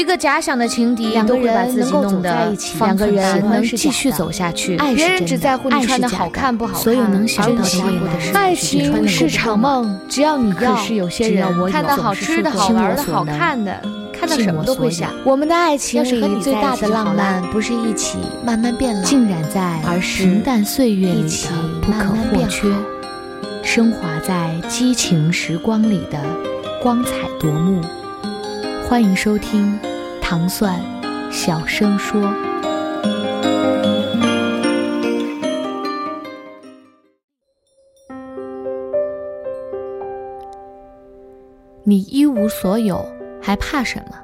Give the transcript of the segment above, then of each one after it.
一个假想的情敌两个都会把人自己能够走弄得在一起人乱能继续走下去。爱是别人真的只在乎你爱是穿的好假的看不好看，所有能想到的未来的是爱情是场梦，只要你要。可是有些人只要我有看到好总是吃的好玩的好看的，看到尽什么都会想。我们的爱情和里最你在一大的浪漫，不是一起慢慢变老，浸染在而是平淡岁月里不可或缺好，升华在激情时光里的光彩夺目。欢迎收听糖蒜小声说。你一无所有，还怕什么？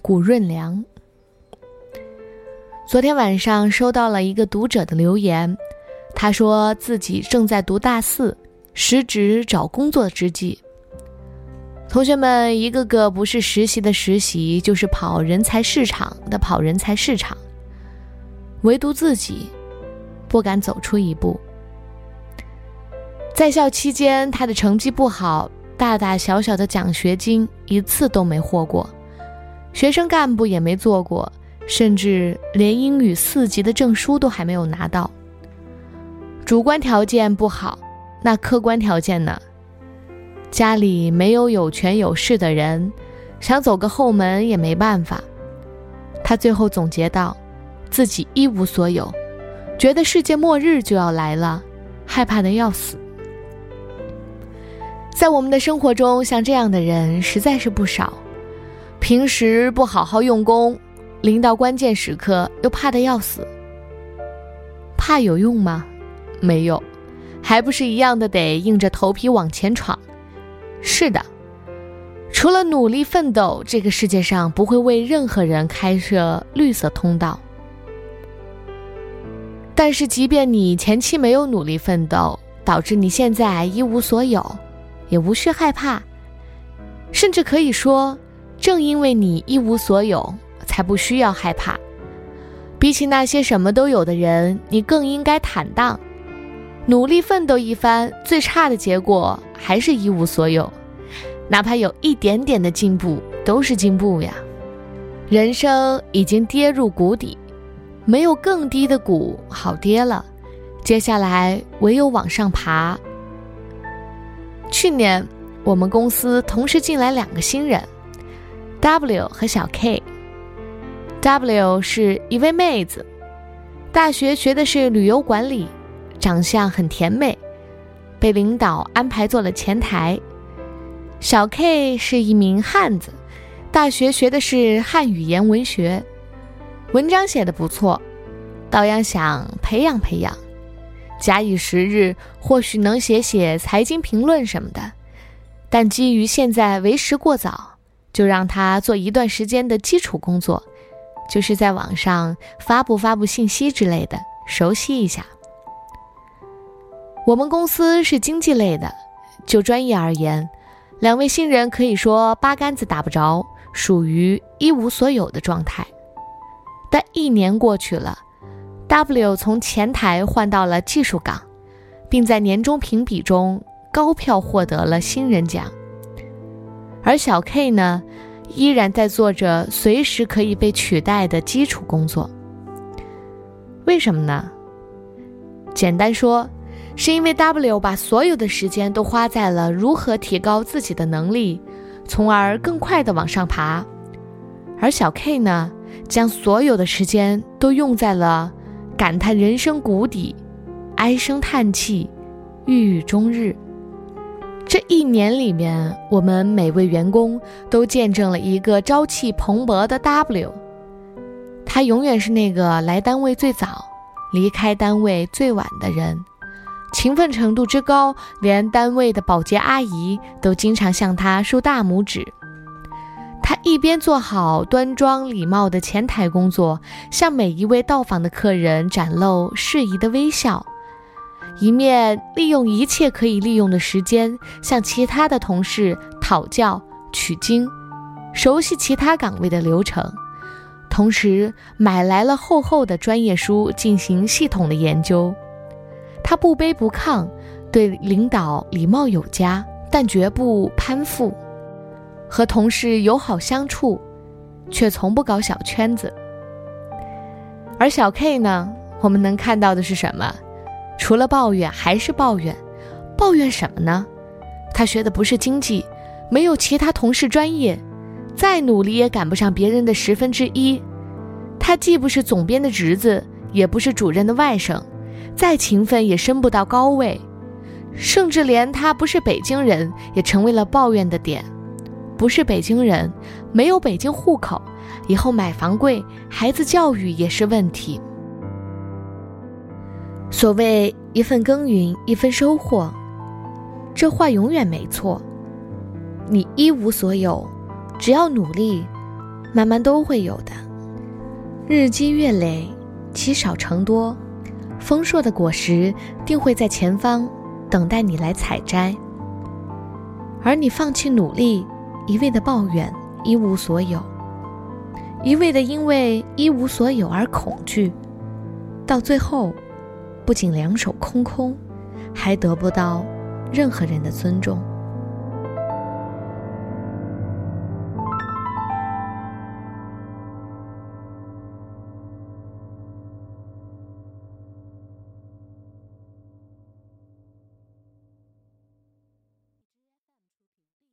古润良。昨天晚上收到了一个读者的留言，他说自己正在读大四，时值找工作之际。同学们一个个不是实习的实习，就是跑人才市场的跑人才市场，唯独自己不敢走出一步。在校期间，他的成绩不好，大大小小的奖学金一次都没获过，学生干部也没做过。甚至连英语四级的证书都还没有拿到。主观条件不好，那客观条件呢？家里没有有权有势的人，想走个后门也没办法。他最后总结道：自己一无所有，觉得世界末日就要来了，害怕的要死。在我们的生活中，像这样的人实在是不少。平时不好好用功。临到关键时刻又怕的要死，怕有用吗？没有，还不是一样的得硬着头皮往前闯。是的，除了努力奋斗，这个世界上不会为任何人开设绿色通道。但是，即便你前期没有努力奋斗，导致你现在一无所有，也无需害怕。甚至可以说，正因为你一无所有。才不需要害怕。比起那些什么都有的人，你更应该坦荡，努力奋斗一番。最差的结果还是一无所有，哪怕有一点点的进步，都是进步呀。人生已经跌入谷底，没有更低的谷好跌了，接下来唯有往上爬。去年我们公司同时进来两个新人，W 和小 K。W 是一位妹子，大学学的是旅游管理，长相很甜美，被领导安排做了前台。小 K 是一名汉子，大学学的是汉语言文学，文章写的不错，倒要想培养培养，假以时日，或许能写写财经评论什么的。但基于现在为时过早，就让他做一段时间的基础工作。就是在网上发布发布信息之类的，熟悉一下。我们公司是经济类的，就专业而言，两位新人可以说八竿子打不着，属于一无所有的状态。但一年过去了，W 从前台换到了技术岗，并在年终评比中高票获得了新人奖。而小 K 呢？依然在做着随时可以被取代的基础工作。为什么呢？简单说，是因为 W 把所有的时间都花在了如何提高自己的能力，从而更快的往上爬；而小 K 呢，将所有的时间都用在了感叹人生谷底、唉声叹气、郁郁终日。这一年里面，我们每位员工都见证了一个朝气蓬勃的 W。他永远是那个来单位最早、离开单位最晚的人，勤奋程度之高，连单位的保洁阿姨都经常向他竖大拇指。他一边做好端庄礼貌的前台工作，向每一位到访的客人展露适宜的微笑。一面利用一切可以利用的时间，向其他的同事讨教取经，熟悉其他岗位的流程，同时买来了厚厚的专业书进行系统的研究。他不卑不亢，对领导礼貌有加，但绝不攀附，和同事友好相处，却从不搞小圈子。而小 K 呢，我们能看到的是什么？除了抱怨还是抱怨，抱怨什么呢？他学的不是经济，没有其他同事专业，再努力也赶不上别人的十分之一。他既不是总编的侄子，也不是主任的外甥，再勤奋也升不到高位。甚至连他不是北京人，也成为了抱怨的点。不是北京人，没有北京户口，以后买房贵，孩子教育也是问题。所谓一份耕耘一分收获，这话永远没错。你一无所有，只要努力，慢慢都会有的。日积月累，积少成多，丰硕的果实定会在前方等待你来采摘。而你放弃努力，一味的抱怨一无所有，一味的因为一无所有而恐惧，到最后。不仅两手空空，还得不到任何人的尊重。